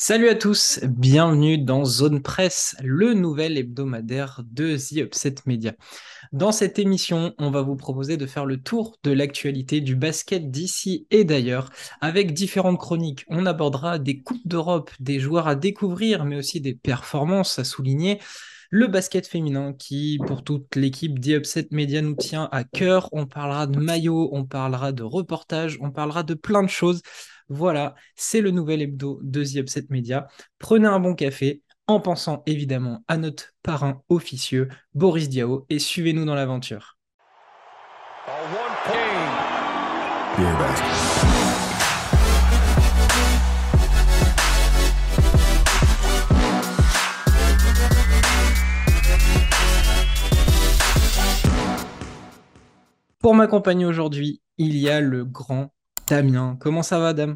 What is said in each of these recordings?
Salut à tous, bienvenue dans Zone Presse, le nouvel hebdomadaire de The Upset Media. Dans cette émission, on va vous proposer de faire le tour de l'actualité du basket d'ici et d'ailleurs, avec différentes chroniques. On abordera des coupes d'Europe, des joueurs à découvrir, mais aussi des performances à souligner. Le basket féminin qui, pour toute l'équipe The Upset Media, nous tient à cœur. On parlera de maillots, on parlera de reportages, on parlera de plein de choses. Voilà, c'est le nouvel hebdo de The Upset Media. Prenez un bon café en pensant évidemment à notre parrain officieux, Boris Diao, et suivez-nous dans l'aventure. Pour m'accompagner aujourd'hui, il y a le grand Damien. Comment ça va, Dame?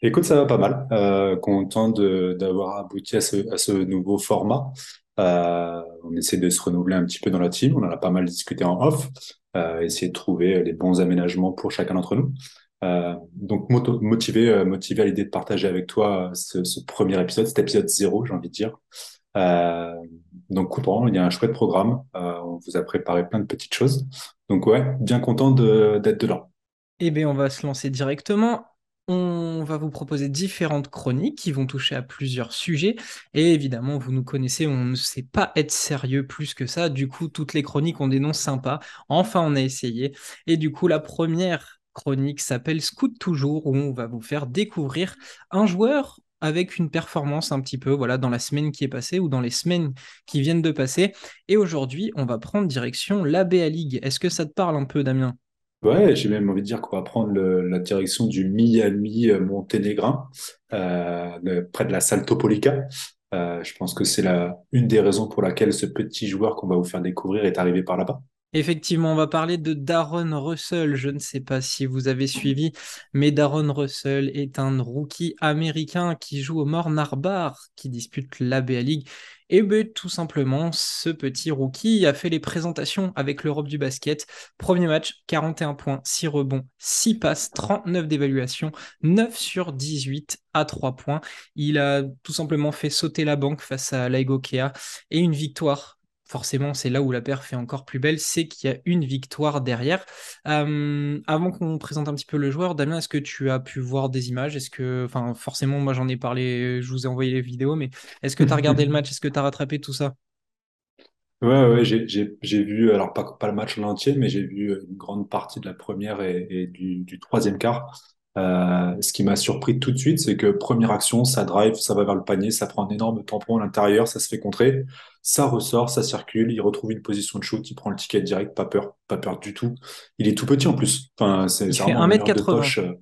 Écoute, ça va pas mal. Euh, content de- d'avoir abouti à ce, nouveau format. Euh, on essaie de se renouveler un petit peu dans la team. On en a pas mal discuté en off. Euh, essayer de trouver les bons aménagements pour chacun d'entre nous. Donc motivé, motivé à l'idée de partager avec toi ce, premier épisode, cet épisode zéro, j'ai envie de dire. Donc content, il y a un chouette programme. On vous a préparé plein de petites choses. Donc ouais, bien content de- d'être dedans. Eh bien, on va se lancer directement. On va vous proposer différentes chroniques qui vont toucher à plusieurs sujets. Et évidemment, vous nous connaissez, on ne sait pas être sérieux plus que ça. Du coup, toutes les chroniques ont des noms sympas. Enfin, on a essayé. Et du coup, la première chronique s'appelle Scout Toujours, où on va vous faire découvrir un joueur avec une performance un petit peu voilà, dans la semaine qui est passée ou dans les semaines qui viennent de passer. Et aujourd'hui, on va prendre direction l'ABA League. Est-ce que ça te parle un peu, Damien? Ouais, j'ai même envie de dire qu'on va prendre le- la direction du Miami euh, Monténégrin, euh, près de la Salto Polica. Euh, je pense que c'est une des raisons pour laquelle ce petit joueur qu'on va vous faire découvrir est arrivé par là-bas. Effectivement, on va parler de Darren Russell. Je ne sais pas si vous avez suivi, mais Darren Russell est un rookie américain qui joue au Mornar qui dispute l'ABA League. Et ben, tout simplement, ce petit rookie a fait les présentations avec l'Europe du basket. Premier match, 41 points, 6 rebonds, 6 passes, 39 d'évaluation, 9 sur 18 à 3 points. Il a tout simplement fait sauter la banque face à Laigokea et une victoire forcément, c'est là où la perf est encore plus belle, c'est qu'il y a une victoire derrière. Euh, avant qu'on présente un petit peu le joueur, Damien, est-ce que tu as pu voir des images? Est-ce que, enfin, forcément, moi j'en ai parlé, je vous ai envoyé les vidéos, mais est-ce que tu as regardé le match? Est-ce que tu as rattrapé tout ça? Ouais, ouais, j'ai, vu, alors pas, pas le match en entier, mais j'ai vu une grande partie de la première et, et du, du troisième quart. Euh, ce qui m'a surpris tout de suite, c'est que première action, ça drive, ça va vers le panier, ça prend un énorme tampon à l'intérieur, ça se fait contrer, ça ressort, ça circule, il retrouve une position de shoot, il prend le ticket direct, pas peur, pas peur du tout. Il est tout petit en plus. Enfin, c'est Il c'est fait vraiment un meneur de 1m80. poche. euh,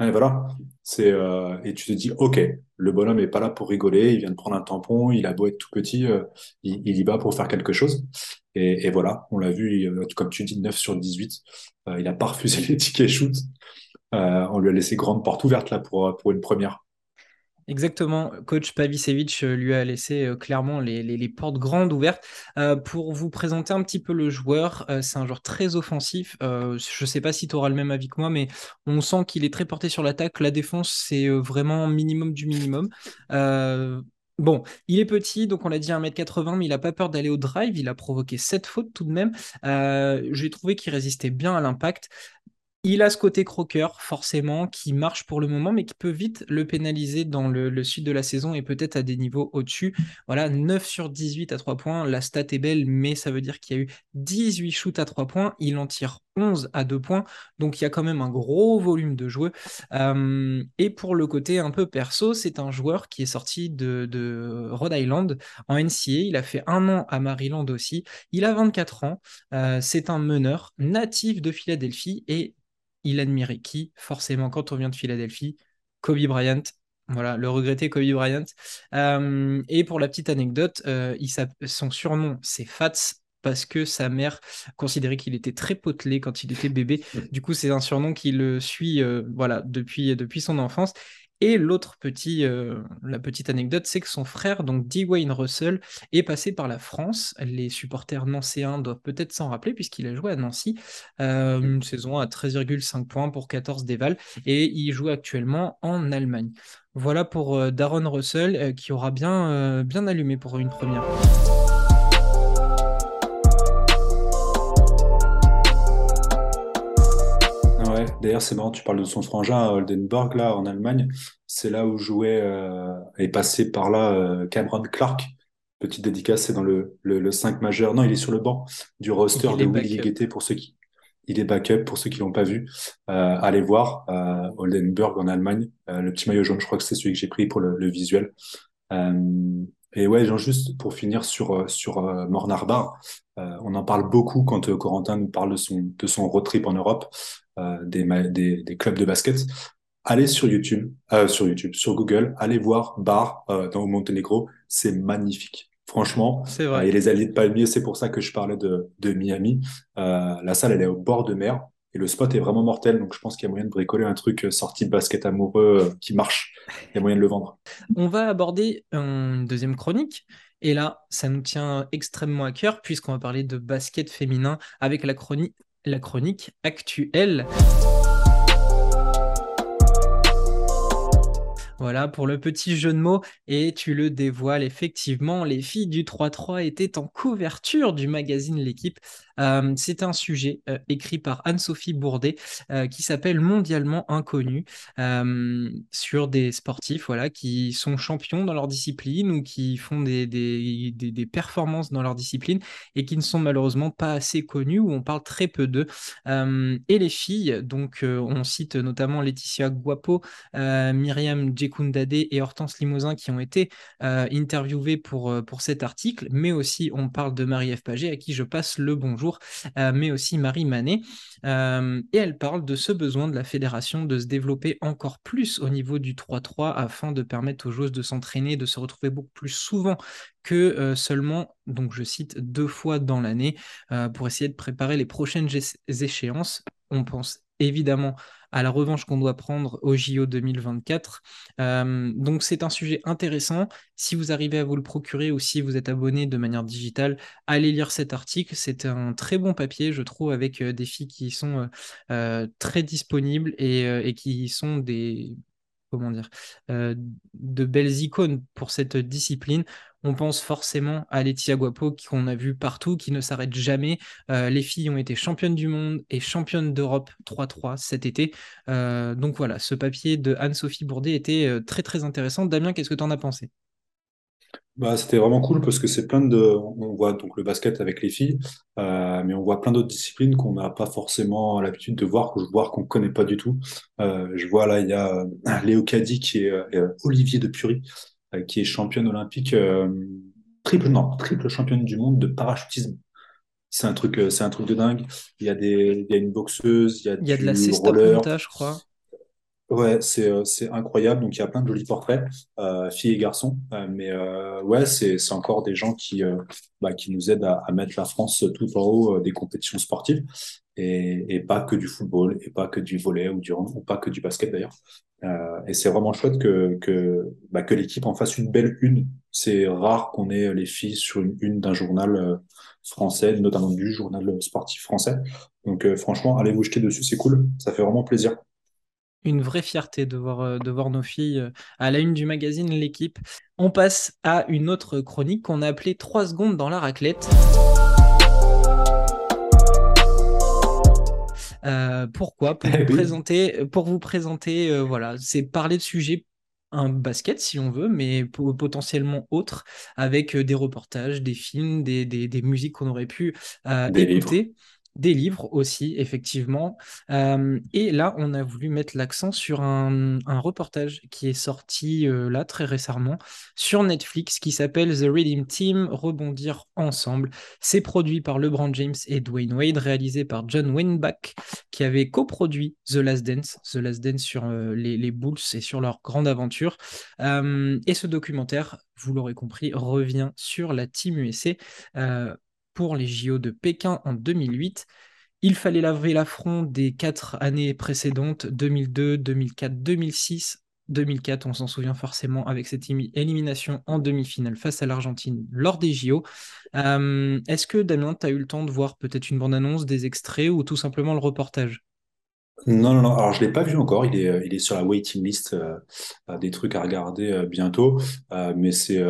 Ouais, voilà. C'est euh, et tu te dis, ok, le bonhomme est pas là pour rigoler. Il vient de prendre un tampon. Il a beau être tout petit, euh, il, il y va pour faire quelque chose. Et, et voilà, on l'a vu, il- comme tu dis, 9 sur 18. Euh, il a pas refusé les tickets shoot. Euh, on lui a laissé grande porte ouverte là pour pour une première. Exactement, coach Pavicevic euh, lui a laissé euh, clairement les, les- portes grandes ouvertes. Pour vous présenter un petit peu le joueur, c'est un joueur très offensif. Je ne sais pas si tu auras le même avis que moi, mais on sent qu'il est très porté sur l'attaque. La défense, c'est vraiment minimum du minimum. Bon, il est petit, donc on l'a dit 1m80, mais il n'a pas peur d'aller au drive. Il a provoqué 7 fautes tout de même. J'ai trouvé qu'il résistait bien à l'impact. Il a ce côté croqueur, forcément, qui marche pour le moment, mais qui peut vite le pénaliser dans le, suite de la saison et peut-être à des niveaux au-dessus. Voilà, 9 sur 18 à 3 points. La stat est belle, mais ça veut dire qu'il y a eu 18 shoots à 3 points. Il en tire 11 à 2 points. Donc il y a quand même un gros volume de jeux. Euh, et pour le côté un peu perso, c'est un joueur qui est sorti de, de Rhode Island en NCA. Il a fait un an à Maryland aussi. Il a 24 ans. Euh, c'est un meneur natif de Philadelphie et il admirait qui Forcément, quand on vient de Philadelphie, Kobe Bryant. Voilà, le regretté Kobe Bryant. Euh, et pour la petite anecdote, euh, il son surnom, c'est Fats parce que sa mère considérait qu'il était très potelé quand il était bébé. Du coup, c'est un surnom qui le suit euh, voilà, depuis, depuis son enfance. Et l'autre petit, euh, la petite anecdote, c'est que son frère, donc Dwayne Russell, est passé par la France. Les supporters nancéens doivent peut-être s'en rappeler puisqu'il a joué à Nancy euh, une saison à 13,5 points pour 14 déval et il joue actuellement en Allemagne. Voilà pour euh, Darren Russell qui aura bien, bien allumé pour une première. D'ailleurs, c'est marrant, tu parles de son frangin à Oldenburg, là, en Allemagne. C'est là où jouait euh, est passé par là euh, Cameron Clark. Petite dédicace, c'est dans le, le, 5 majeur. Non, il est sur le banc du roster de Willy Guettet pour ceux qui. Il est backup pour ceux qui l'ont pas vu. Euh, allez voir euh, Oldenburg en Allemagne. Euh, le petit maillot jaune, je crois que c'est celui que j'ai pris pour le, le visuel. Et ouais, genre juste pour finir sur sur Mornar on en parle beaucoup quand Corentin nous parle de son de son road trip en Europe. Euh, des, des, des, clubs de basket, allez sur YouTube, euh, sur YouTube, sur Google, allez voir Bar euh, dans Monténégro, c'est magnifique. Franchement, c'est vrai. et les alliés de palmiers, c'est pour ça que je parlais de, de Miami. la salle, elle est au bord de mer et le spot est vraiment mortel. Donc, je pense qu'il y a moyen de bricoler un truc sorti de basket amoureux qui marche. Il y a moyen de le vendre. On va aborder une deuxième chronique. Et là, ça nous tient extrêmement à cœur puisqu'on va parler de basket féminin avec la chronique la chronique actuelle. Voilà pour le petit jeu de mots. Et tu le dévoiles effectivement, les filles du 3-3 étaient en couverture du magazine L'équipe euh, c'est un sujet euh, écrit par Anne-Sophie Bourdet euh, qui s'appelle Mondialement Inconnu sur des sportifs voilà, qui sont champions dans leur discipline ou qui font des, des, performances dans leur discipline et qui ne sont malheureusement pas assez connus ou on parle très peu d'eux. et les filles, donc on cite notamment Laetitia Guapo, Myriam Djekundade et Hortense Limousin qui ont été interviewées pour, pour cet article, mais aussi on parle de Marie-Ève Paget à qui je passe le bonjour euh, mais aussi Marie Manet. Euh, et elle parle de ce besoin de la fédération de se développer encore plus au niveau du 3-3 afin de permettre aux joueuses de s'entraîner, de se retrouver beaucoup plus souvent que euh, seulement, donc je cite, deux fois dans l'année pour essayer de préparer les prochaines échéances. On pense évidemment à la revanche qu'on doit prendre au JO 2024. Euh, donc c'est un sujet intéressant. Si vous arrivez à vous le procurer ou si vous êtes abonné de manière digitale, allez lire cet article. C'est un très bon papier, je trouve, avec euh, des filles qui sont euh, très disponibles et qui sont des comment dire, de belles icônes pour cette discipline. On pense forcément à Laetitia Guapo qu'on a vu partout, qui ne s'arrête jamais. Euh, les filles ont été championnes du monde et championnes d'Europe 3-3 cet été. Euh, donc voilà, ce papier de Anne-Sophie Bourdet était très très intéressant. Damien, qu'est-ce que tu en as pensé? Bah, c'était vraiment cool parce que c'est plein de. On voit donc le basket avec les filles, euh, mais on voit plein d'autres disciplines qu'on n'a pas forcément l'habitude de voir, voir qu'on connaît pas du tout. Euh, je vois là, il y a euh, Léo Caddy qui est euh, Olivier de Pury, euh, qui est championne olympique, triple non, triple championne du monde de parachutisme. C'est un truc, c'est un truc de dingue. Il y a des, il y a une boxeuse, il y a, il y a de la cesta je crois. Ouais, c'est euh, c'est incroyable. Donc il y a plein de jolis portraits, euh, filles et garçons. Euh, mais ouais, c'est c'est encore des gens qui bah, qui nous aident à, mettre la France tout en haut des compétitions sportives et, pas que du football et pas que du volley ou du ou pas que du basket d'ailleurs. et c'est vraiment chouette que que bah, que l'équipe en fasse une belle une. C'est rare qu'on ait les filles sur une une d'un journal français, notamment du journal sportif français. Donc franchement, allez vous jeter dessus, c'est cool. Ça fait vraiment plaisir une vraie fierté de voir, euh, de voir nos filles euh, à la une du magazine L'équipe. On passe à une autre chronique qu'on a appelée 3 secondes dans la raclette. Euh, pourquoi? Pour, eh vous présenter, pour vous présenter, voilà, c'est parler de sujets un basket si on veut, mais potentiellement autres, avec des reportages, des films, des, des, musiques qu'on aurait pu écouter des livres aussi, effectivement. Euh, et là, on a voulu mettre l'accent sur un, reportage qui est sorti euh, là très récemment sur Netflix qui s'appelle The Redeem Team, Rebondir ensemble. C'est produit par LeBron James et Dwayne Wade, réalisé par John Winback, qui avait coproduit The Last Dance, The Last Dance sur euh, les, les, Bulls et sur leur grande aventure. et ce documentaire, vous l'aurez compris, revient sur la Team USA pour les JO de Pékin en 2008. Il fallait laver l'affront des quatre années précédentes, 2002, 2004, 2006, 2004, on s'en souvient forcément avec cette élimination en demi-finale face à l'Argentine lors des JO. Euh, est-ce que Damien, tu as eu le temps de voir peut-être une bande-annonce, des extraits ou tout simplement le reportage? Non, non, non. Alors, je l'ai pas vu encore. Il est, euh, il est sur la waiting list euh, des trucs à regarder euh, bientôt. mais c'est,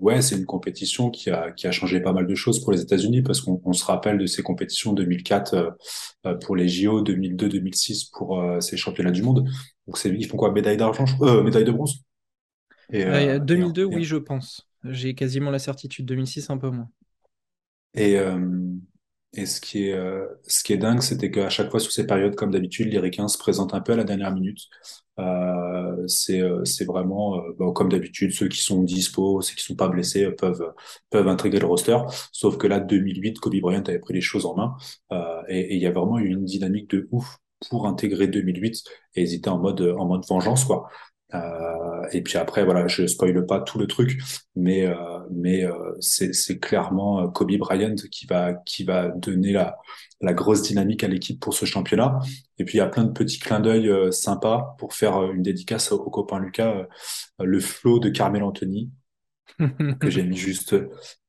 ouais, c'est une compétition qui a, qui a changé pas mal de choses pour les États-Unis parce qu'on on se rappelle de ces compétitions 2004 pour les JO, 2002, 2006 pour ces championnats du monde. Donc, c'est, ils font quoi? Médaille d'argent, médaille de bronze? Et, 2002, oui, je pense. J'ai quasiment la certitude. 2006, un peu moins. Et, et ce qui est, euh, ce qui est dingue, c'était qu'à chaque fois sur ces périodes, comme d'habitude, les Ricains se présentent un peu à la dernière minute. Euh, c'est, euh, c'est vraiment, comme d'habitude, ceux qui sont dispo, ceux qui sont pas blessés peuvent, peuvent intégrer le roster. Sauf que là, 2008, Kobe Bryant avait pris les choses en main. et il y a vraiment eu une dynamique de ouf pour intégrer 2008 et hésiter en mode, en mode vengeance, quoi. Euh, et puis après, voilà, je spoile pas tout le truc, mais euh, mais euh, c'est clairement Kobe Bryant qui va qui va donner la la grosse dynamique à l'équipe pour ce championnat. Et puis il y a plein de petits clins d'œil sympas pour faire une dédicace au, copain Lucas, le flow de Carmel Anthony que j'ai mis juste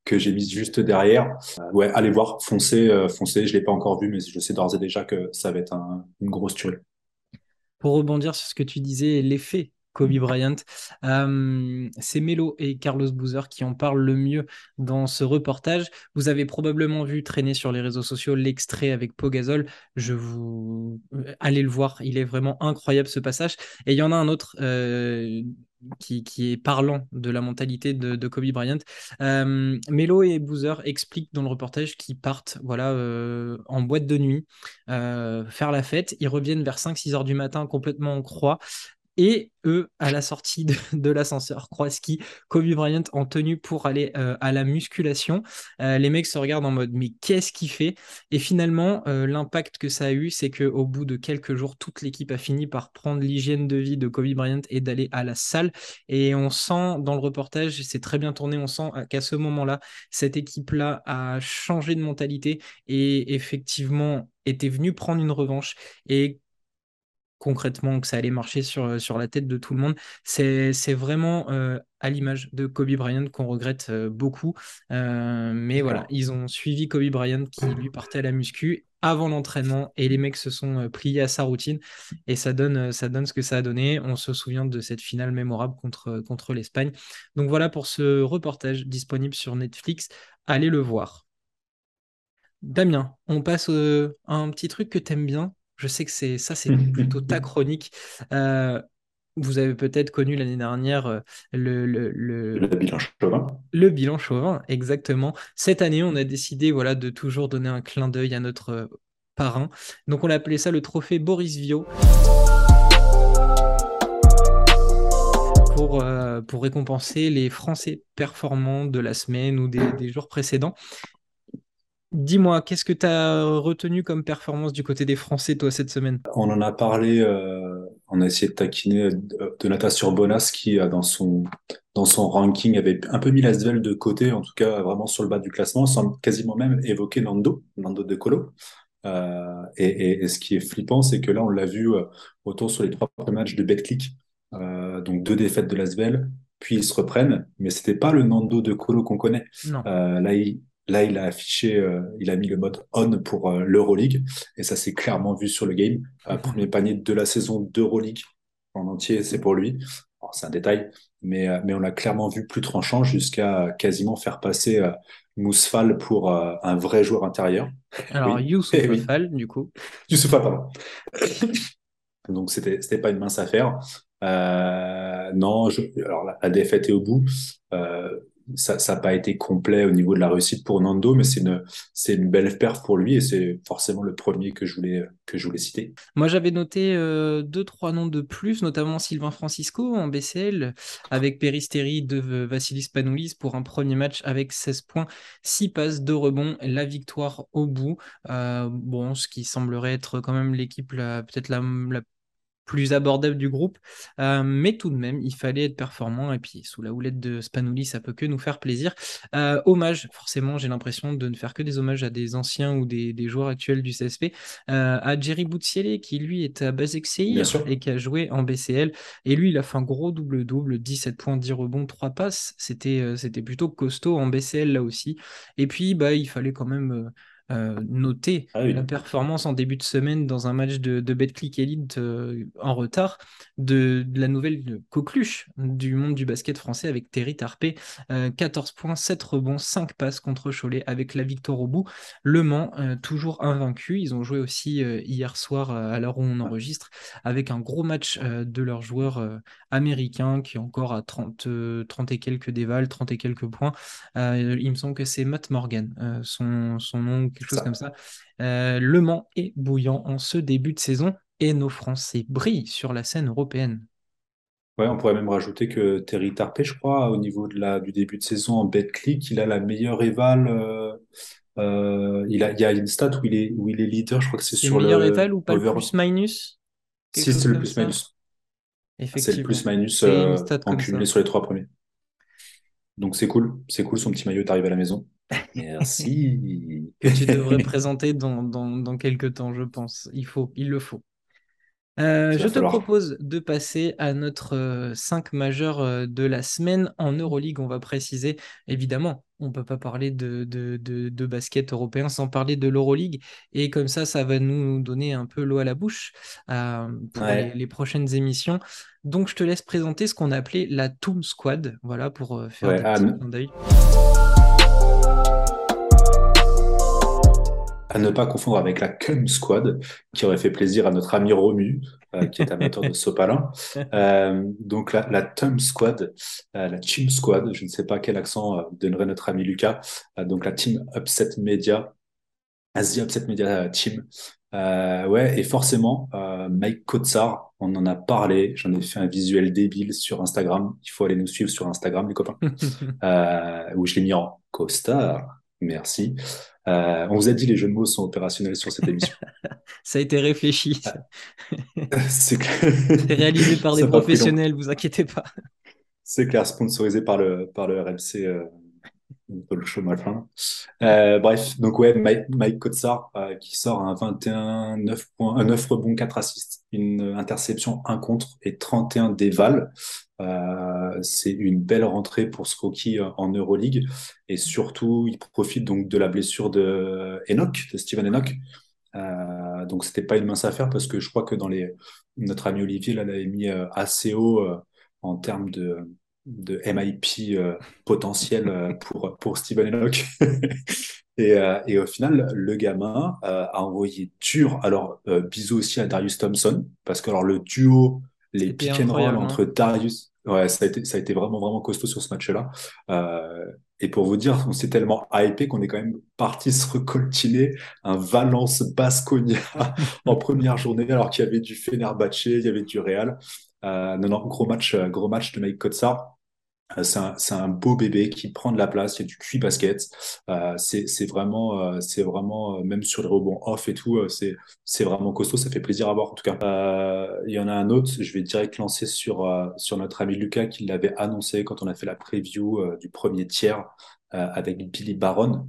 que j'ai mis juste derrière. ouais, allez voir, foncez, foncez. Je l'ai pas encore vu, mais je sais d'ores et déjà que ça va être une grosse tuerie. Pour rebondir sur ce que tu disais, l'effet Kobe Bryant. Euh, c'est Melo et Carlos Boozer qui en parlent le mieux dans ce reportage. Vous avez probablement vu traîner sur les réseaux sociaux l'extrait avec Pogazol. Je vous euh, allez le voir, il est vraiment incroyable ce passage. Et il y en a un autre euh, qui, est parlant de la mentalité de, Kobe Bryant. Melo et Boozer expliquent dans le reportage qu'ils partent voilà, en boîte de nuit, faire la fête. Ils reviennent vers 5-6 heures du matin complètement en croix et eux à la sortie de, l'ascenseur. Kroaski, Kobe Bryant en tenue pour aller euh, à la musculation. Euh, les mecs se regardent en mode mais qu'est-ce qu'il fait? Et finalement, euh, l'impact que ça a eu, c'est qu'au bout de quelques jours, toute l'équipe a fini par prendre l'hygiène de vie de Kobe Bryant et d'aller à la salle. Et on sent dans le reportage, c'est très bien tourné, on sent qu'à ce moment-là, cette équipe-là a changé de mentalité et effectivement était venue prendre une revanche. Et concrètement que ça allait marcher sur, euh, sur la tête de tout le monde. C'est vraiment euh, à l'image de Kobe Bryant qu'on regrette euh, beaucoup. mais voilà, ils ont suivi Kobe Bryant qui lui partait à la muscu avant l'entraînement et les mecs se sont pliés à sa routine et ça donne, ça donne ce que ça a donné. On se souvient de cette finale mémorable contre, contre l'Espagne. Donc voilà pour ce reportage disponible sur Netflix. Allez le voir. Damien, on passe à un petit truc que tu aimes bien, je sais que c'est ça, c'est plutôt ta chronique. Euh, vous avez peut-être connu l'année dernière euh, le, le, le, bilan chauvin. Le bilan chauvin, exactement. Cette année, on a décidé voilà, de toujours donner un clin d'œil à notre euh, parrain. Donc on a appelé ça le trophée Boris Viau. Pour, pour récompenser les Français performants de la semaine ou des, des jours précédents. Dis-moi, qu'est-ce que tu as retenu comme performance du côté des Français, toi, cette semaine? On en a parlé, euh, on a essayé de taquiner Donata Surbonas qui, dans son, dans son ranking, avait un peu mis la Svel de côté, en tout cas vraiment sur le bas du classement, sans quasiment même évoquer Nando, Nando de Colo. Euh, et, ce qui est flippant, c'est que là, on l'a vu euh, autour sur les trois premiers matchs de BetClick, donc deux défaites de la Svel, puis ils se reprennent, mais c'était pas le Nando de Colo qu'on connaît. là, il, Là, il a affiché, euh, il a mis le mode on pour euh, l'Euroleague et ça s'est clairement vu sur le game. Euh, premier panier de la saison d'Euroleague en entier, c'est pour lui. C'est un détail, mais, mais on l'a clairement vu plus tranchant jusqu'à quasiment faire passer Mousfal pour un vrai joueur intérieur. Alors, oui. Youssouf eh du coup. Youssouf pardon. Donc, c'était, c'était pas une mince affaire. non, je, alors la, la, défaite est au bout ça n'a pas été complet au niveau de la réussite pour Nando, mais c'est une, c'est une belle perf pour lui et c'est forcément le premier que je voulais, que je voulais citer. Moi, j'avais noté euh, deux, trois noms de plus, notamment Sylvain Francisco en BCL, avec Peristeri de Vassilis Panoulis pour un premier match avec 16 points, 6 passes, 2 rebonds, la victoire au bout. Euh, bon, ce qui semblerait être quand même l'équipe peut-être la, la plus abordable du groupe. Euh, mais tout de même, il fallait être performant. Et puis, sous la houlette de Spanoulis, ça peut que nous faire plaisir. Euh, hommage, forcément, j'ai l'impression de ne faire que des hommages à des anciens ou des, joueurs actuels du CSP. Euh, à Jerry Boutsiele, qui lui est à Basek et qui a joué en BCL. Et lui, il a fait un gros double-double 17 points, 10 rebonds, 3 passes. C'était c'était plutôt costaud en BCL là aussi. Et puis, bah, il fallait quand même euh, noter ah la performance en début de semaine dans un match de, de Betclic Elite euh, en retard de, la nouvelle coqueluche du monde du basket français avec Terry Tarpé. 14 euh, points, 7 rebonds, 5 passes contre Cholet avec la victoire au bout. Le Mans, toujours invaincu. Ils ont joué aussi hier soir à l'heure où on enregistre avec un gros match de leurs joueurs américains qui est encore à 30, 30 et quelques dévals, 30 et quelques points. il me semble que c'est Matt Morgan, son, son nom quelque chose comme ça. Euh, le Mans est bouillant en ce début de saison et nos Français brillent sur la scène européenne. Ouais, on pourrait même rajouter que Terry Tarpé, je crois, au niveau de la, du début de saison en BetClick, il a la meilleure éval. Euh, euh, il, a, il y a une stat où il est, où il est leader, je crois que c'est sur le. meilleur éval ou pas le plus-minus Si, c'est le plus-minus. C'est le plus-minus en cumulé sur les trois premiers. Donc c'est cool, c'est cool, son petit maillot est arrivé à la maison. Merci. que tu devrais présenter dans, dans, quelques temps, je pense. Il faut, il le faut. Euh, je te propose de passer à notre 5 euh, majeur euh, de la semaine en Euroleague. On va préciser, évidemment, on ne peut pas parler de, de, de, basket européen sans parler de l'Euroleague. Et comme ça, ça va nous donner un peu l'eau à la bouche pour les, prochaines émissions. Donc, je te laisse présenter ce qu'on a appelé la Toon Squad, voilà, pour faire des petits d'œil. À ne pas confondre avec la Cum Squad, qui aurait fait plaisir à notre ami Romu, euh, qui est amateur de sopalin. Euh, donc la, la Tum Squad, euh, la Chim Squad, je ne sais pas quel accent donnerait notre ami Lucas. donc la Team Upset Media, Asia Upset Media Team. ouais, et forcément, Mike Kotsar, on en a parlé. J'en ai fait un visuel débile sur Instagram. Il faut aller nous suivre sur Instagram, les copains. où je l'ai mis en costard. Merci. Euh, on vous a dit les jeux de mots sont opérationnels sur cette émission. ça a été réfléchi. C'est réalisé par des professionnels, vous inquiétez pas. C'est clair, sponsorisé par le, par le RMC euh, le euh, bref, donc ouais, Mike, Mike Kotsar euh, qui sort un 21, 9, points, 9 rebonds, 4 assists, une interception, un contre et 31 dévals. Euh, c'est une belle rentrée pour ce en Euroleague et surtout il profite donc de la blessure de Enoch, de Steven Enoch. Donc c'était pas une mince affaire parce que je crois que dans les notre ami Olivier l'avait mis assez haut en termes de de MIP euh, potentiel euh, pour, pour Steven Enoch. et, euh, et, au final, le gamin a envoyé dur. Alors, bisous aussi à Darius Thompson, parce que alors, le duo, les pick and roll entre hein. Darius. Ouais, ça a, été, ça a été vraiment, vraiment costaud sur ce match-là. et pour vous dire, on s'est tellement hypé qu'on est quand même parti se recoltiner un Valence Basconia en première journée, alors qu'il y avait du Fenerbahce, il y avait du Real. non, non, gros match, gros match de Mike Kotsar. Euh, c'est un, beau bébé qui prend de la place, il y a du cuit basket. Euh, c'est vraiment, euh, c'est vraiment même sur les rebonds off et tout, c'est vraiment costaud, ça fait plaisir à voir en tout cas. il y en a un autre, je vais direct lancer sur, sur notre ami Lucas qui l'avait annoncé quand on a fait la preview du premier tiers avec Billy Baron,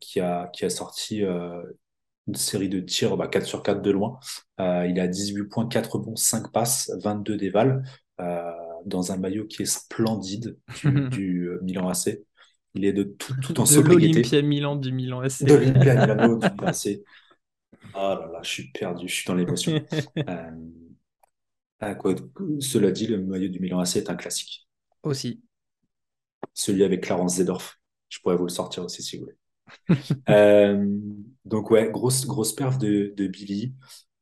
qui, a, qui a sorti une série de tirs bah, 4 sur 4 de loin. il a 18 points, 4 rebonds, 5 passes, 22 dévals dans un maillot qui est splendide du, euh, Milan AC. Il est de tout, tout en de sobriété. l'Olympia Milan du Milan AC. De l'Olympia Milano du Milan AC. Ah là là, je suis perdu, je suis dans l'émotion. euh, ah, quoi, cela dit, le maillot du Milan AC est un classique. Aussi. Celui avec Clarence Zedorf. Je pourrais vous le sortir aussi si vous voulez. euh, donc ouais, grosse, grosse perf de, de Billy.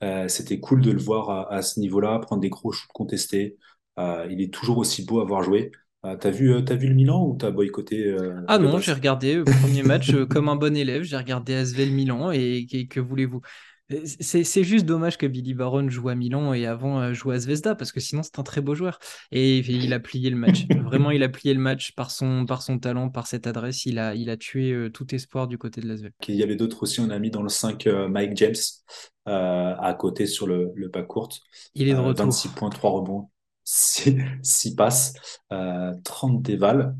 Euh, C'était cool de le voir à, à ce niveau-là, prendre des gros shoots contestés. Euh, il est toujours aussi beau à voir jouer. Euh, t'as vu, euh, as vu le Milan ou t'as boycotté Ah non, j'ai regardé le premier match comme un bon élève. J'ai regardé Asvel Milan et, que voulez-vous? C'est juste dommage que Billy Baron joue à Milan et avant joue à Zvezda parce que sinon c'est un très beau joueur. Et il a plié le match. Vraiment, il a plié le match par son, par son talent, par cette adresse. Il a, il a tué tout espoir du côté de la Il y avait d'autres aussi. On a mis dans le 5 euh, Mike James à côté sur le, le bas court. Il est de retour. 26 points, 3 rebonds, 6, passes, 30 dévals.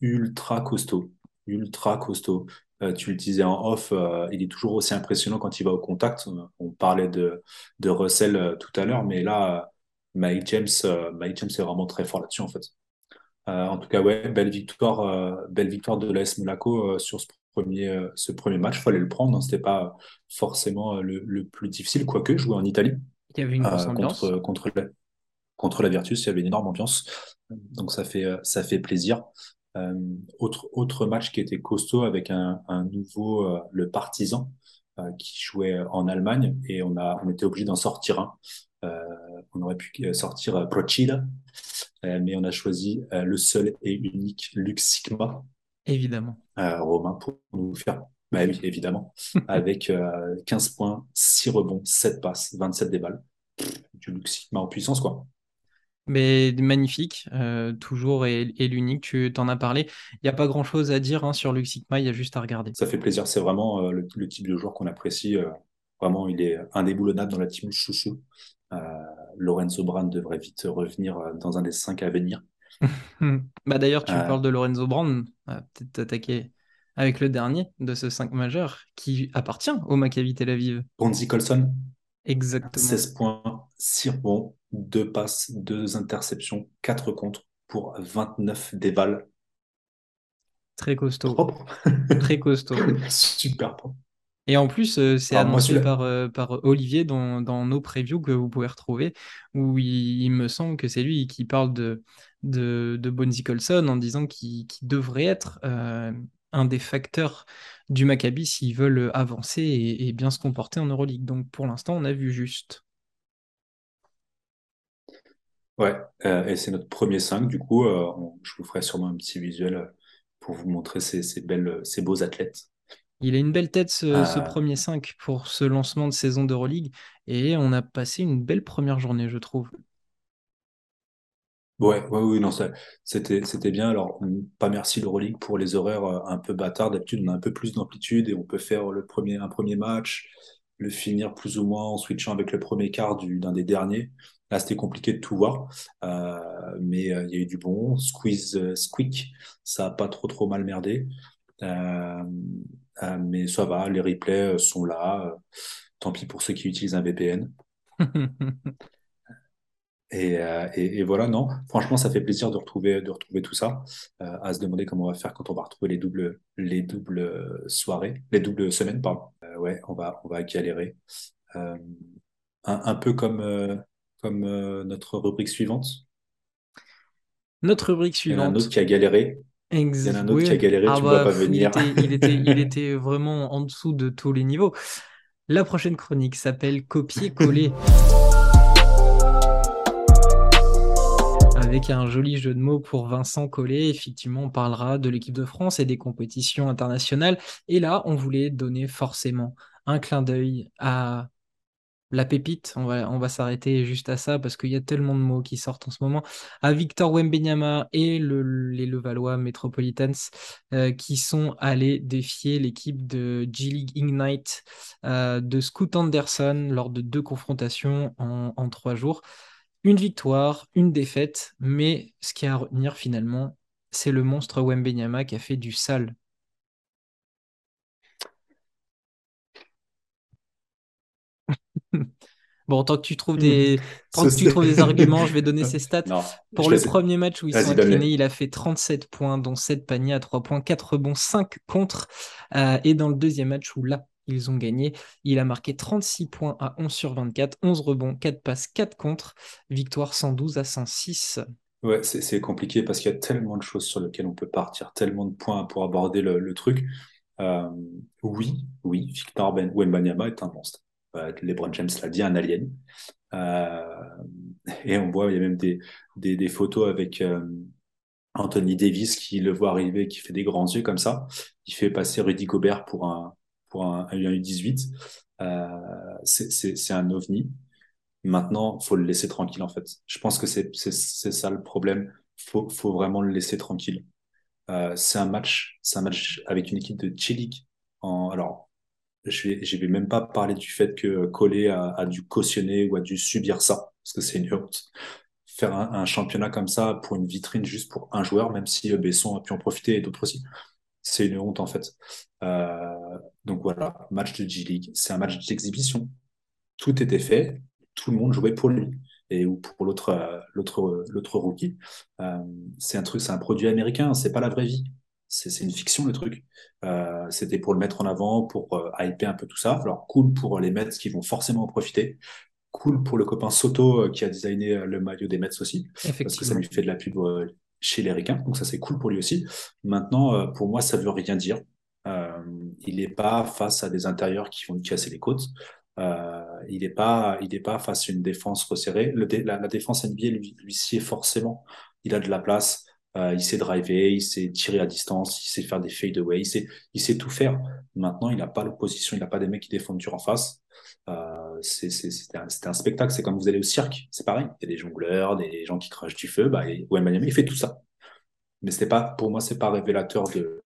ultra costaud. Ultra costaud. Euh, tu le disais en off, euh, il est toujours aussi impressionnant quand il va au contact. On parlait de, de Russell euh, tout à l'heure, mais là, Mike James, Mike James est vraiment très fort là-dessus en fait. en tout cas, ouais, belle victoire, belle victoire de l'AS Monaco sur ce premier, ce premier match. Il fallait le prendre, hein. c'était pas forcément le, le, plus difficile, quoique jouer en Italie. Il y avait une grosse ambiance. Contre, contre, contre la Virtus, il y avait une énorme ambiance. Donc ça fait, ça fait plaisir. Euh, autre, autre match qui était costaud avec un, un nouveau, euh, le Partisan, euh, qui jouait en Allemagne et on, a, on était obligé d'en sortir un. on aurait pu sortir Procida, mais on a choisi le seul et unique Lux Sigma. Évidemment. Romain, pour nous faire bah oui, évidemment. Avec 15 points, 6 rebonds, 7 passes, 27 déballes. Du Lux Sigma en puissance, quoi. Mais magnifique, euh, toujours et, l'unique, tu t'en as parlé. Il n'y a pas grand chose à dire hein, sur Luxigma, il y a juste à regarder. Ça fait plaisir, c'est vraiment euh, le, type de joueur qu'on apprécie. Euh, vraiment, il est indéboulonnable dans la team chouchou. Lorenzo Brand devrait vite revenir dans un des cinq à venir. bah D'ailleurs, tu parles de Lorenzo Brand, peut-être t'attaquer avec le dernier de ce 5 majeur qui appartient au Maccabi Tel Aviv. Ponzi Colson. Exactement. 16 points, 6 rebonds, 2 passes, 2 interceptions, 4 contre pour 29 dévals. Très costaud. Très costaud. Super propre. Et en plus, euh, c'est annoncé par, euh, par Olivier dans, dans, nos previews que vous pouvez retrouver, où il, me semble que c'est lui qui parle de, de, de Bonzi Colson en disant qu'il devrait être euh, un des facteurs du Maccabi s'ils veulent avancer et, bien se comporter en Euroleague. Donc pour l'instant, on a vu juste. Ouais, euh, et c'est notre premier 5. Du coup, euh, je vous ferai sûrement un petit visuel euh, pour vous montrer ces, belles, ces beaux athlètes. Il a une belle tête ce, premier 5 pour ce lancement de saison d'Euroleague et on a passé une belle première journée, je trouve. Ouais, ouais, oui, non, c'était, c'était bien. Alors, pas merci l'Euroleague pour les horaires euh, un peu bâtards. D'habitude, on a un peu plus d'amplitude et on peut faire le premier, un premier match, le finir plus ou moins en switchant avec le premier quart du, d'un des derniers. Là, c'était compliqué de tout voir, euh, mais euh, il y a eu du bon. Squeeze, squeak, ça a pas trop trop mal merdé. mais ça va, les replays sont là. tant pis pour ceux qui utilisent un VPN. Euh, et, et, voilà, non, franchement, ça fait plaisir de retrouver, de retrouver tout ça, euh, à se demander comment on va faire quand on va retrouver les doubles, les doubles soirées, les doubles semaines, pardon. Euh, ouais, on va, on va galérer. Un, un, peu comme, comme notre rubrique suivante. Notre rubrique suivante. Il y en a un autre qui a galéré. Il y en a un autre qui a galéré, ah tu ne bah, pas venir. il, était, il était vraiment en dessous de tous les niveaux. La prochaine chronique s'appelle Copier-coller. avec un joli jeu de mots pour Vincent Collet. Effectivement, on parlera de l'équipe de France et des compétitions internationales. Et là, on voulait donner forcément un clin d'œil à la pépite. On va, s'arrêter juste à ça parce qu'il y a tellement de mots qui sortent en ce moment. À Victor Wembenyama et les Levallois Metropolitans euh, qui sont allés défier l'équipe de G-League Ignite euh, de Scoot Anderson lors de deux confrontations en, en trois jours une victoire, une défaite, mais ce qui est à retenir finalement, c'est le monstre Wembenyama qui a fait du sale. Bon, tant que tu trouves des, tu trouves des arguments, je vais donner ses stats. Pour le premier match où ils sont inclinés, il a fait 37 points, dont 7 paniers à 3 points, 4 rebonds, 5 contre. Euh, et dans le deuxième match où là, ils ont gagné. Il a marqué 36 points à 11 sur 24, 11 rebonds, 4 passes, 4 contre. Victoire 112 à 106. Ouais, c'est compliqué parce qu'il y a tellement de choses sur lesquelles on peut partir, tellement de points pour aborder le, truc. Euh, oui, oui, Victor Ben Wembanyama est un monstre. Euh, LeBron James l'a dit, un alien. Euh, et on voit, il y a même des, des, photos avec euh, Anthony Davis qui le voit arriver, qui fait des grands yeux comme ça. Il fait passer Rudy Gobert pour un, pour un, un U18. Euh, c'est un ovni. Maintenant, faut le laisser tranquille en fait. Je pense que c'est ça le problème. Faut faut vraiment le laisser tranquille. Euh, c'est un match, c'est un match avec une équipe de Chili. Alors, je vais, je vais même pas parler du fait que Collet a, a dû cautionner ou a dû subir ça, parce que c'est une honte. Faire un, un, championnat comme ça pour une vitrine juste pour un joueur, même si Besson a pu en profiter et d'autres aussi, c'est une honte en fait. Euh, donc voilà, match de G-League, c'est un match d'exhibition. Tout était fait, tout le monde jouait pour lui et ou pour l'autre euh, l'autre l'autre rookie. Euh, c'est un truc, c'est un produit américain, c'est pas la vraie vie. C'est une fiction le truc. Euh, C'était pour le mettre en avant, pour euh, hyper un peu tout ça. Alors cool pour les Mets qui vont forcément en profiter. Cool pour le copain Soto euh, qui a designé le maillot des Mets aussi, parce que ça lui fait de la pub chez les Ricains. Donc ça c'est cool pour lui aussi. Maintenant, pour moi, ça veut rien dire. il n'est pas face à des intérieurs qui vont lui casser les côtes. Il n'est pas, il est pas face à une défense resserrée. Le la, la, défense NBA lui, lui sied forcément. Il a de la place. Euh, il sait driver, il sait tirer à distance, il sait faire des fadeaway, il sait, il sait tout faire. Maintenant, il n'a pas l'opposition, il n'a pas des mecs qui défendent dur en face. Euh, c'est un, un, spectacle, c'est comme vous allez au cirque, c'est pareil. Il y a des jongleurs, des gens qui crachent du feu. Bah, et Wembanyama, il fait tout ça. Mais pas, pour moi, c'est pas révélateur de,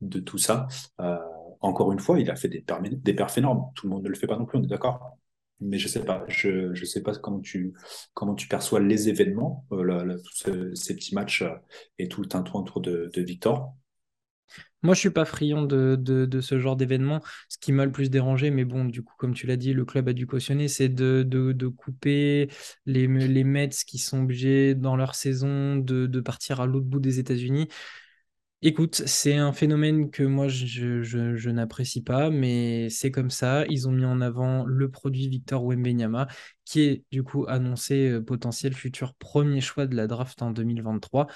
de tout ça. Euh, encore une fois, il a fait des perfs énormes. Tout le monde ne le fait pas non plus, on est d'accord? Mais je sais pas, je je sais pas comment tu comment tu perçois les événements, euh, ces petits matchs euh, et tout le tintouin autour de, de Victor. Moi, je suis pas friand de, de, de ce genre d'événement. Ce qui m'a le plus dérangé, mais bon, du coup, comme tu l'as dit, le club a dû cautionner, c'est de, de, couper les, les Mets qui sont obligés dans leur saison de, partir à l'autre bout des États-Unis. Écoute, c'est un phénomène que moi je, n'apprécie pas, mais c'est comme ça. Ils ont mis en avant le produit Victor Wembanyama, qui est du coup annoncé euh, potentiel futur premier choix de la draft en 2023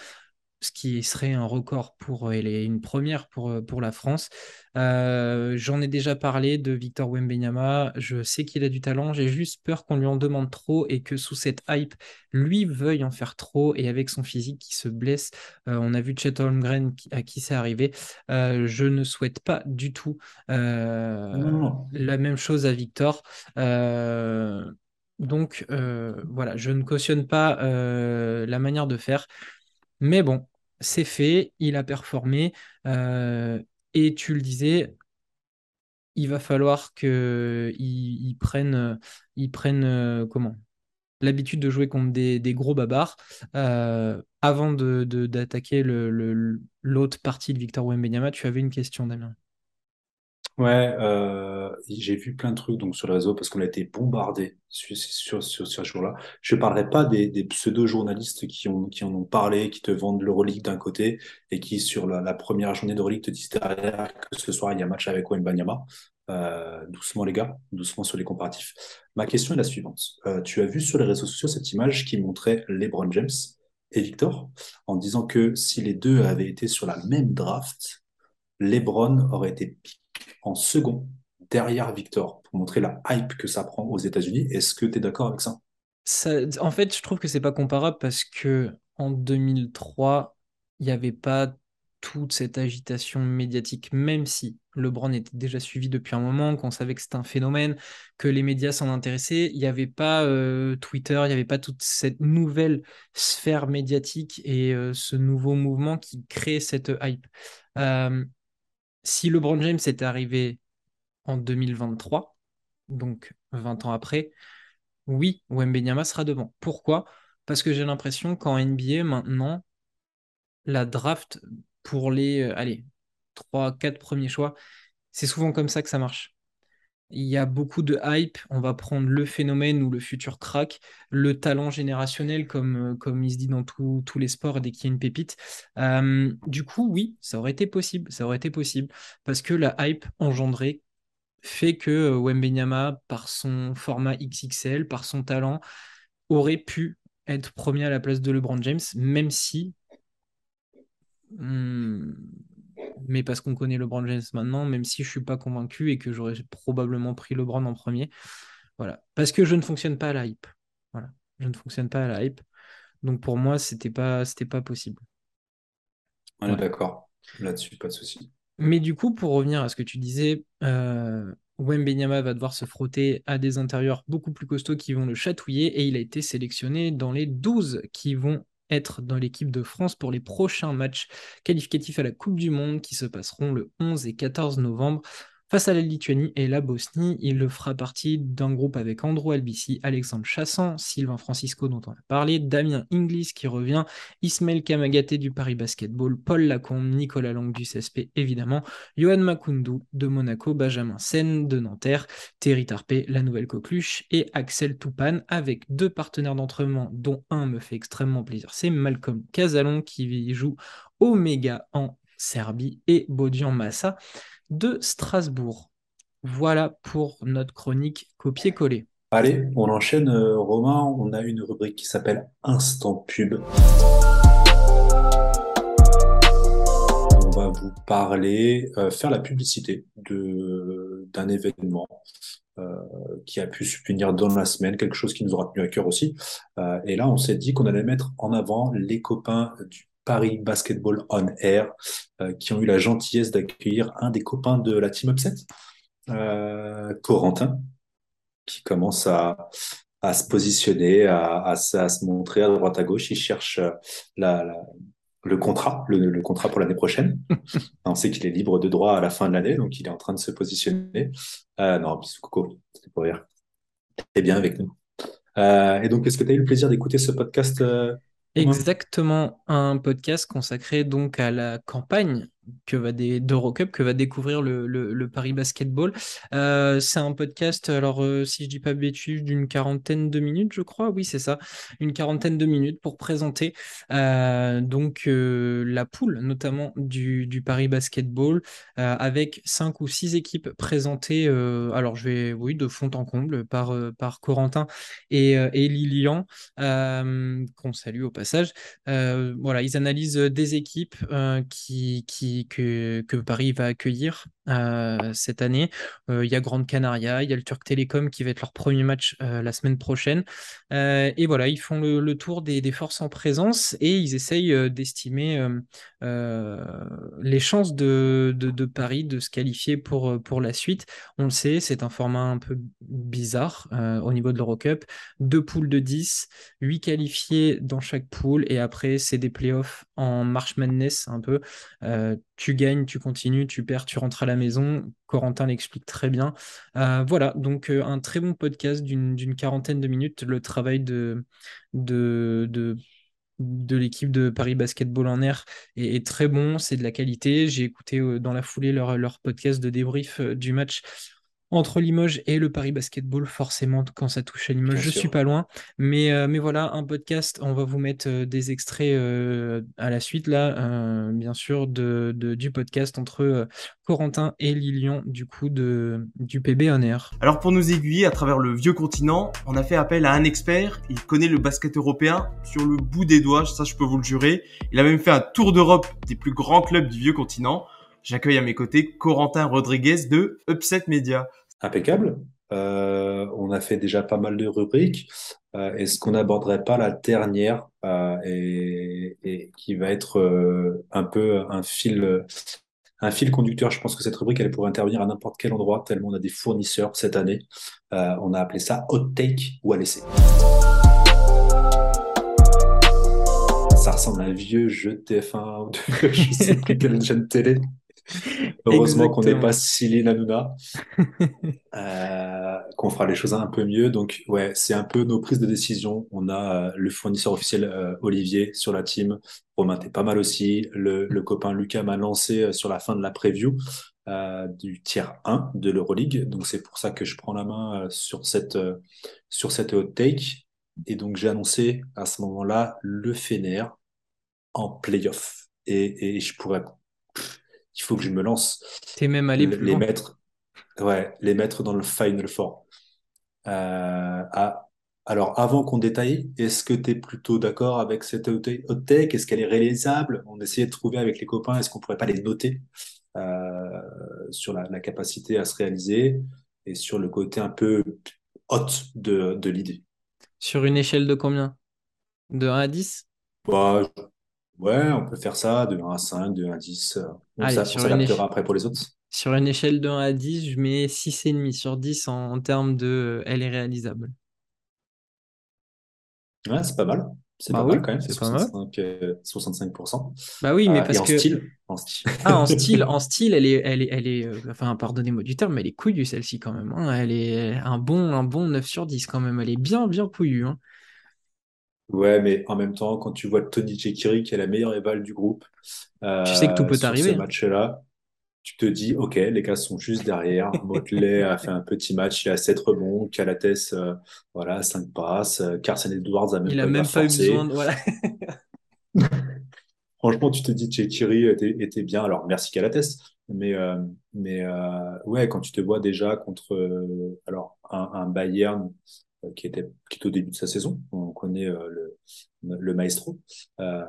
ce qui serait un record pour et une première pour, euh, pour la France. Euh, j'en ai déjà parlé de Victor Wembanyama. Je sais qu'il a du talent. J'ai juste peur qu'on lui en demande trop et que sous cette hype, lui veuille en faire trop et avec son physique qui se blesse. Euh, on a vu Chet Holmgren à qui c'est arrivé. je ne souhaite pas du tout la même chose à Victor. donc voilà, je ne cautionne pas la manière de faire. Mais bon, c'est fait, il a performé. Euh, et tu le disais, il va falloir qu'ils ils prennent euh, comment? L'habitude de jouer contre des, gros babards euh, avant d'attaquer de, l'autre partie de Victor Wembanyama. Tu avais une question, Damien? Ouais, euh, j'ai vu plein de trucs donc sur le réseau parce qu'on a été bombardé sur, sur, sur, ce jour-là. Je ne parlerai pas des, des pseudo-journalistes qui, ont, qui en ont parlé, qui te vendent l'Euroleague d'un côté et qui, sur la, première journée d'Euroleague, te disent derrière que ce soir, il y a un match avec Wembanyama. Euh, doucement, les gars, doucement sur les comparatifs. Ma question est la suivante. Euh, tu as vu sur les réseaux sociaux cette image qui montrait LeBron James et Victor en disant que si les deux avaient été sur la même draft, LeBron aurait été piqué en second derrière Victor pour montrer la hype que ça prend aux États-Unis. Est-ce que tu es d'accord avec ça, En fait, je trouve que c'est pas comparable parce que en 2003, il n'y avait pas toute cette agitation médiatique, même si LeBron était déjà suivi depuis un moment, qu'on savait que c'était un phénomène, que les médias s'en intéressaient, il n'y avait pas euh, Twitter, il n'y avait pas toute cette nouvelle sphère médiatique et euh, ce nouveau mouvement qui crée cette hype. Euh, si LeBron James était arrivé en 2023, donc 20 ans après, oui, Wembenyama sera devant. Pourquoi? Parce que j'ai l'impression qu'en NBA, maintenant, la draft pour les euh, allez, 3-4 premiers choix, c'est souvent comme ça que ça marche il y a beaucoup de hype. On va prendre le phénomène ou le futur crack, le talent générationnel, comme, euh, comme il se dit dans tous les sports dès qu'il y a une pépite. Euh, du coup, oui, ça aurait été possible. Ça aurait été possible parce que la hype engendrée fait que euh, Wembenyama, par son format XXL, par son talent, aurait pu être premier à la place de LeBron James, même si. Hmm, mais parce qu'on connaît LeBron James maintenant, même si je suis pas convaincu et que j'aurais probablement pris LeBron en premier. Voilà. Parce que je ne fonctionne pas à la hype. Voilà. Je ne fonctionne pas à la hype. Donc pour moi, c'était pas, c'était pas possible. On est d'accord. Là-dessus, pas de souci. Mais du coup, pour revenir à ce que tu disais, euh, Wembenyama va devoir se frotter à des intérieurs beaucoup plus costauds qui vont le chatouiller et il a été sélectionné dans les 12 qui vont être dans l'équipe de France pour les prochains matchs qualificatifs à la Coupe du Monde qui se passeront le 11 et 14 novembre. Face à la Lituanie et la Bosnie, il fera partie d'un groupe avec Andrew Albici, Alexandre Chassan, Sylvain Francisco dont on a parlé, Damien Inglis qui revient, Ismaël Kamagaté du Paris Basketball, Paul Lacombe, Nicolas Lang du CSP évidemment, Johan Makundu de Monaco, Benjamin Sen de Nanterre, Thierry Tarpé, la nouvelle coqueluche et Axel Toupane avec deux partenaires d'entraînement dont un me fait extrêmement plaisir, c'est Malcolm Casalon qui joue Omega en Serbie et Bodian Massa de Strasbourg. Voilà pour notre chronique copier-coller. Allez, on enchaîne, euh, Romain. On a une rubrique qui s'appelle Instant Pub. On va vous parler, euh, faire la publicité d'un événement euh, qui a pu se finir dans la semaine, quelque chose qui nous aura tenu à cœur aussi. et là, on s'est dit qu'on allait mettre en avant les copains du Paris Basketball on Air, euh, qui ont eu la gentillesse d'accueillir un des copains de la Team Upset, euh, Corentin, qui commence à, à se positionner, à, à, se montrer à droite à gauche. Il cherche euh, la, le contrat, le, contrat pour l'année prochaine. On sait qu'il est libre de droit à la fin de l'année, donc il est en train de se positionner. Euh, non, bisous, Coco, c'était pour rire. T'es bien avec nous. Euh, et donc, est-ce que tu as eu le plaisir d'écouter ce podcast Exactement, un podcast consacré donc à la campagne que va découvrir le, Paris Basketball. Euh, c'est un podcast, alors euh, si je dis pas bêtise, d'une quarantaine de minutes, je crois. Oui, c'est ça, une quarantaine de minutes pour présenter euh, donc la poule, notamment du, Paris Basketball, avec cinq ou six équipes présentées. alors je vais, oui, de fond en comble par par Corentin et, et Lilian, qu'on salue au passage. voilà, ils analysent des équipes qui, qui que, Paris va accueillir? Euh, cette année. Euh, il y a Grande Canaria, il y a le Turc Télécom qui va être leur premier match euh, la semaine prochaine. et voilà, ils font le, tour des, forces en présence et ils essayent d'estimer les chances de, Paris de se qualifier pour, pour la suite. On le sait, c'est un format un peu bizarre au niveau de l'Eurocup. Deux poules de 10, 8 qualifiés dans chaque poule et après, c'est des playoffs en March Madness un peu tu gagnes, tu continues, tu perds, tu rentres à la maison. Corentin l'explique très bien. Euh, voilà, donc euh, un très bon podcast d'une quarantaine de minutes. Le travail de, de, de, l'équipe de Paris Basketball en air est, très bon, c'est de la qualité. J'ai écouté euh, dans la foulée leur, leur podcast de débrief du match entre Limoges et le Paris Basketball, forcément, quand ça touche à Limoges, je suis pas loin. Mais, euh, mais voilà, un podcast, on va vous mettre euh, des extraits euh, à la suite, là, bien sûr, de, du podcast entre Corentin et Lilian, du coup, de, du PB en air. Alors, pour nous aiguiller à travers le vieux continent, on a fait appel à un expert. Il connaît le basket européen sur le bout des doigts, ça, je peux vous le jurer. Il a même fait un tour d'Europe des plus grands clubs du vieux continent. J'accueille à mes côtés Corentin Rodriguez de Upset Media. Impeccable. Euh, on a fait déjà pas mal de rubriques. Euh, Est-ce qu'on n'aborderait pas la dernière euh, et, qui va être un peu un fil, conducteur? Je pense que cette rubrique, elle pourrait intervenir à n'importe quel endroit, tellement on a des fournisseurs cette année. On a appelé ça hot take ou à laisser. Ça ressemble à un vieux jeu de TF1 ou de je sais plus quelle chaîne télé. Heureusement qu'on n'est pas Céline Hanouna, euh, qu'on fera les choses un peu mieux. Donc, ouais, c'est un peu nos prises de décision. On a euh, le fournisseur officiel euh, Olivier sur la team. Romain, t'es pas mal aussi. Le, le copain Lucas m'a lancé sur la fin de la preview du tiers 1 de l'Euroleague. Donc, c'est pour ça que je prends la main sur cette, sur cette hot take. Et donc, j'ai annoncé à ce moment-là le Fener en playoff. Et, et je pourrais il faut que je me lance. T'es même allé plus les loin. Mettre, ouais, les mettre dans le Final Four. Euh, alors, avant qu'on détaille, est-ce que tu es plutôt d'accord avec cette hot take Est-ce qu'elle est réalisable? On essayait de trouver avec les copains, est-ce qu'on pourrait pas les noter euh, sur la, capacité à se réaliser et sur le côté un peu hot de, de l'idée? Sur une échelle de combien? De 1 à 10 bah, Ouais, on peut faire ça, de 1 à 5, de 1 à 10. euh, Allez, s'a- on s'adaptera après pour les autres. sur une échelle de 1 à 10, je mets 6,5 sur 10 en, en termes de euh, elle est réalisable. Ouais, c'est pas mal. C'est Bah pas mal oui, quand même, c'est pas mal. 65, euh, 65%. Bah oui, mais et parce en que style, en style. Ah, en style, en style, elle est, elle est, elle est, euh, enfin, pardonnez-moi du terme, mais elle est couillue celle-ci quand même. hein. Elle est un bon, un bon 9 sur 10 quand même. Elle est bien, bien couillue. hein. Ouais, mais en même temps, quand tu vois Tony Chekiri, qui est la meilleure éval du groupe, Tu sais que tout euh, peut ce arriver. hein. match-là, tu te dis, OK, les gars sont juste derrière. Motley a fait un petit match, il a 7 rebonds. Calates, euh, voilà, 5 passes. Euh, Carson Edwards a même Il a pas à même pas eu besoin de, voilà. Franchement, tu te dis, Chekiri était, était bien. Alors, merci Calates. Mais, euh, mais euh, ouais, quand tu te vois déjà contre euh, alors un, un Bayern euh, qui était, qui était au début de sa saison, on connaît euh, le, maestro, euh,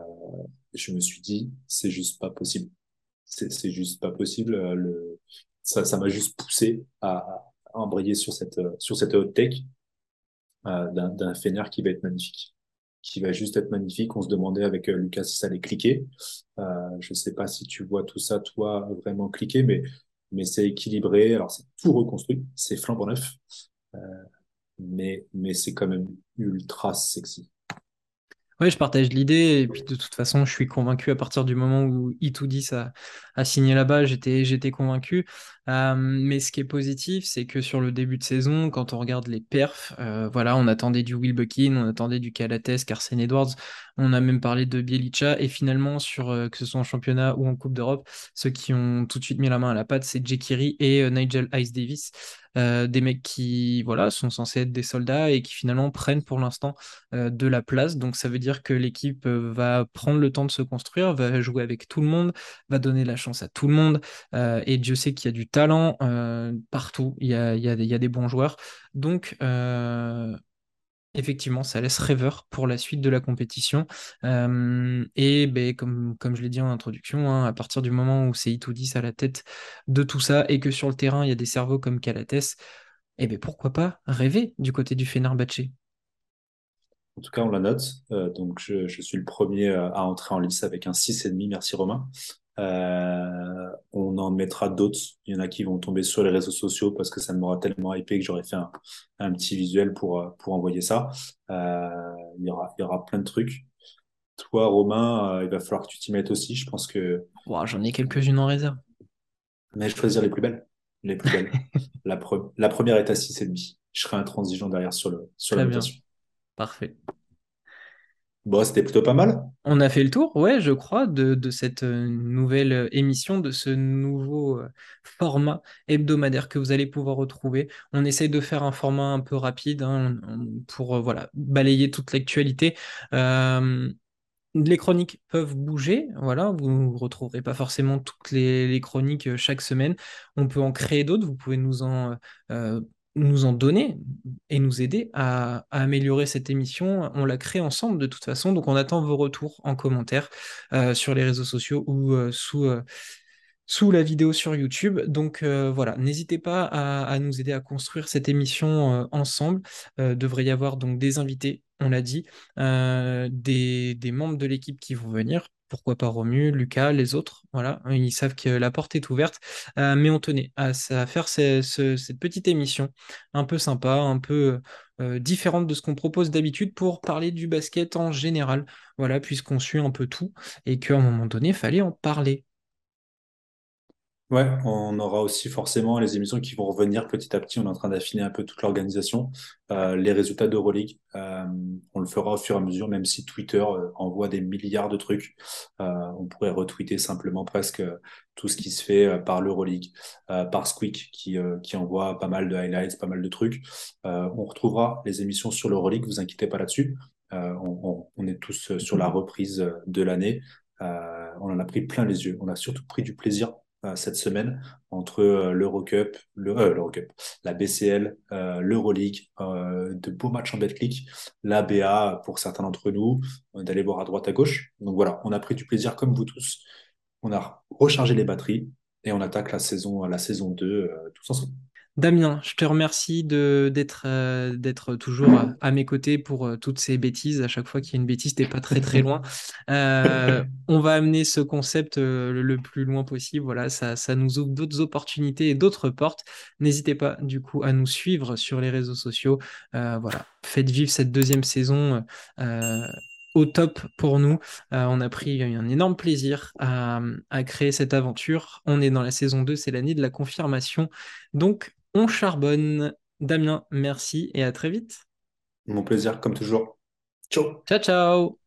je me suis dit, c'est juste pas possible. C'est juste pas possible. euh, Le, ça, m'a juste poussé à, embrayer sur cette, euh, sur cette take euh, d'un Fener qui va être magnifique. Qui va juste être magnifique. On se demandait avec euh, Lucas si ça allait cliquer. Euh, je sais pas si tu vois tout ça, toi, vraiment cliquer, mais, mais c'est équilibré. Alors, c'est tout reconstruit. C'est flambant neuf. Euh, mais, c'est quand même ultra sexy. Ouais, je partage l'idée, et puis de toute façon, je suis convaincu à partir du moment où Itoudis a, a signé là-bas, j'étais, j'étais convaincu. Euh, mais ce qui est positif, c'est que sur le début de saison, quand on regarde les perfs, euh, voilà, on attendait du Will Buckin, on attendait du Calates, Carson Edwards, on a même parlé de Bielicha, et finalement, sur, euh, que ce soit en championnat ou en Coupe d'Europe, ceux qui ont tout de suite mis la main à la pâte, c'est Jekiri et Nigel Ice Davis. Euh, des mecs qui voilà sont censés être des soldats et qui finalement prennent pour l'instant euh, de la place. Donc ça veut dire que l'équipe euh, va prendre le temps de se construire, va jouer avec tout le monde, va donner la chance à tout le monde. Et Dieu sait qu'il y a du talent partout, il y a, il y a, des bons joueurs. Donc Effectivement, ça laisse rêveur pour la suite de la compétition. Euh, et ben, comme, je l'ai dit en introduction, hein, à partir du moment où c'est Itoudis à la tête de tout ça et que sur le terrain, il y a des cerveaux comme Calates, et ben, pourquoi pas rêver du côté du Fenerbahçe? En tout cas, on la note. Euh, donc, je, je suis le premier à entrer en lice avec un 6,5. Merci Romain. Euh, on en mettra d'autres. Il y en a qui vont tomber sur les réseaux sociaux parce que ça m'aura tellement hypé que j'aurais fait un, un, petit visuel pour, euh, pour envoyer ça. Euh, il, y aura, il y aura plein de trucs. Toi, Romain, euh, il va falloir que tu t'y mettes aussi. Je pense que. wow, J'en ai quelques-unes en réserve. Mais je choisir les plus belles. Les plus belles. la, pre la première est à 6,5. Je serai intransigeant derrière sur, le, sur Très bien. Parfait. Bon, c'était plutôt pas mal. On a fait le tour, ouais, je crois, de, cette euh, nouvelle euh, émission, de ce nouveau euh, format hebdomadaire que vous allez pouvoir retrouver. On essaye de faire un format un peu rapide hein, pour balayer toute l'actualité. Les chroniques peuvent bouger, voilà, vous ne retrouverez pas forcément toutes les, chroniques chaque semaine. On peut en créer d'autres, vous pouvez nous en nous en donner et nous aider à, améliorer cette émission. On la crée ensemble de toute façon, donc on attend vos retours en commentaire euh, sur les réseaux sociaux ou euh, sous, sous la vidéo sur YouTube. Donc euh, voilà, n'hésitez pas à, nous aider à construire cette émission ensemble. devrait y avoir donc des invités, on l'a dit, des membres de l'équipe qui vont venir pourquoi pas Romu, Lucas, les autres, voilà, ils savent que la porte est ouverte, euh, mais on tenait à, faire ce, ce, cette petite émission un peu sympa, un peu euh, différente de ce qu'on propose d'habitude pour parler du basket en général, voilà, puisqu'on suit un peu tout et qu'à un moment donné, il fallait en parler. Ouais, on aura aussi forcément les émissions qui vont revenir petit à petit. On est en train d'affiner un peu toute l'organisation. Euh, les résultats d'Euroleague, euh, on le fera au fur et à mesure, même si Twitter euh, envoie des milliards de trucs. Euh, on pourrait retweeter simplement presque tout ce qui se fait par l'Euroleague, par Squeak qui, envoie pas mal de highlights, pas mal de trucs. on retrouvera les émissions sur l'Euroleague, vous inquiétez pas là-dessus. On, est tous sur la reprise de l'année. on en a pris plein les yeux. On a surtout pris du plaisir cette semaine entre euh, l'Eurocup, le, euh, la BCL, euh, l'Euroleague, euh, de beaux matchs en Betclic, l'ABA pour certains d'entre nous, euh, d'aller voir à droite à gauche. Donc voilà, on a pris du plaisir comme vous tous. On a rechargé les batteries et on attaque la saison, la saison 2 tous ensemble. Damien, je te remercie euh, d'être toujours à, mes côtés pour euh, toutes ces bêtises. À chaque fois qu'il y a une bêtise, t'es pas très très loin. Euh, on va amener ce concept le plus loin possible. Voilà, ça, ça nous ouvre d'autres opportunités et d'autres portes. N'hésitez pas du coup à nous suivre sur les réseaux sociaux. voilà, faites vivre cette deuxième saison au top pour nous. on a pris un énorme plaisir à, à, créer cette aventure. On est dans la saison 2, c'est l'année de la confirmation. Donc, on charbonne. Damien, merci et à très vite. Mon plaisir, comme toujours. Ciao. Ciao, ciao.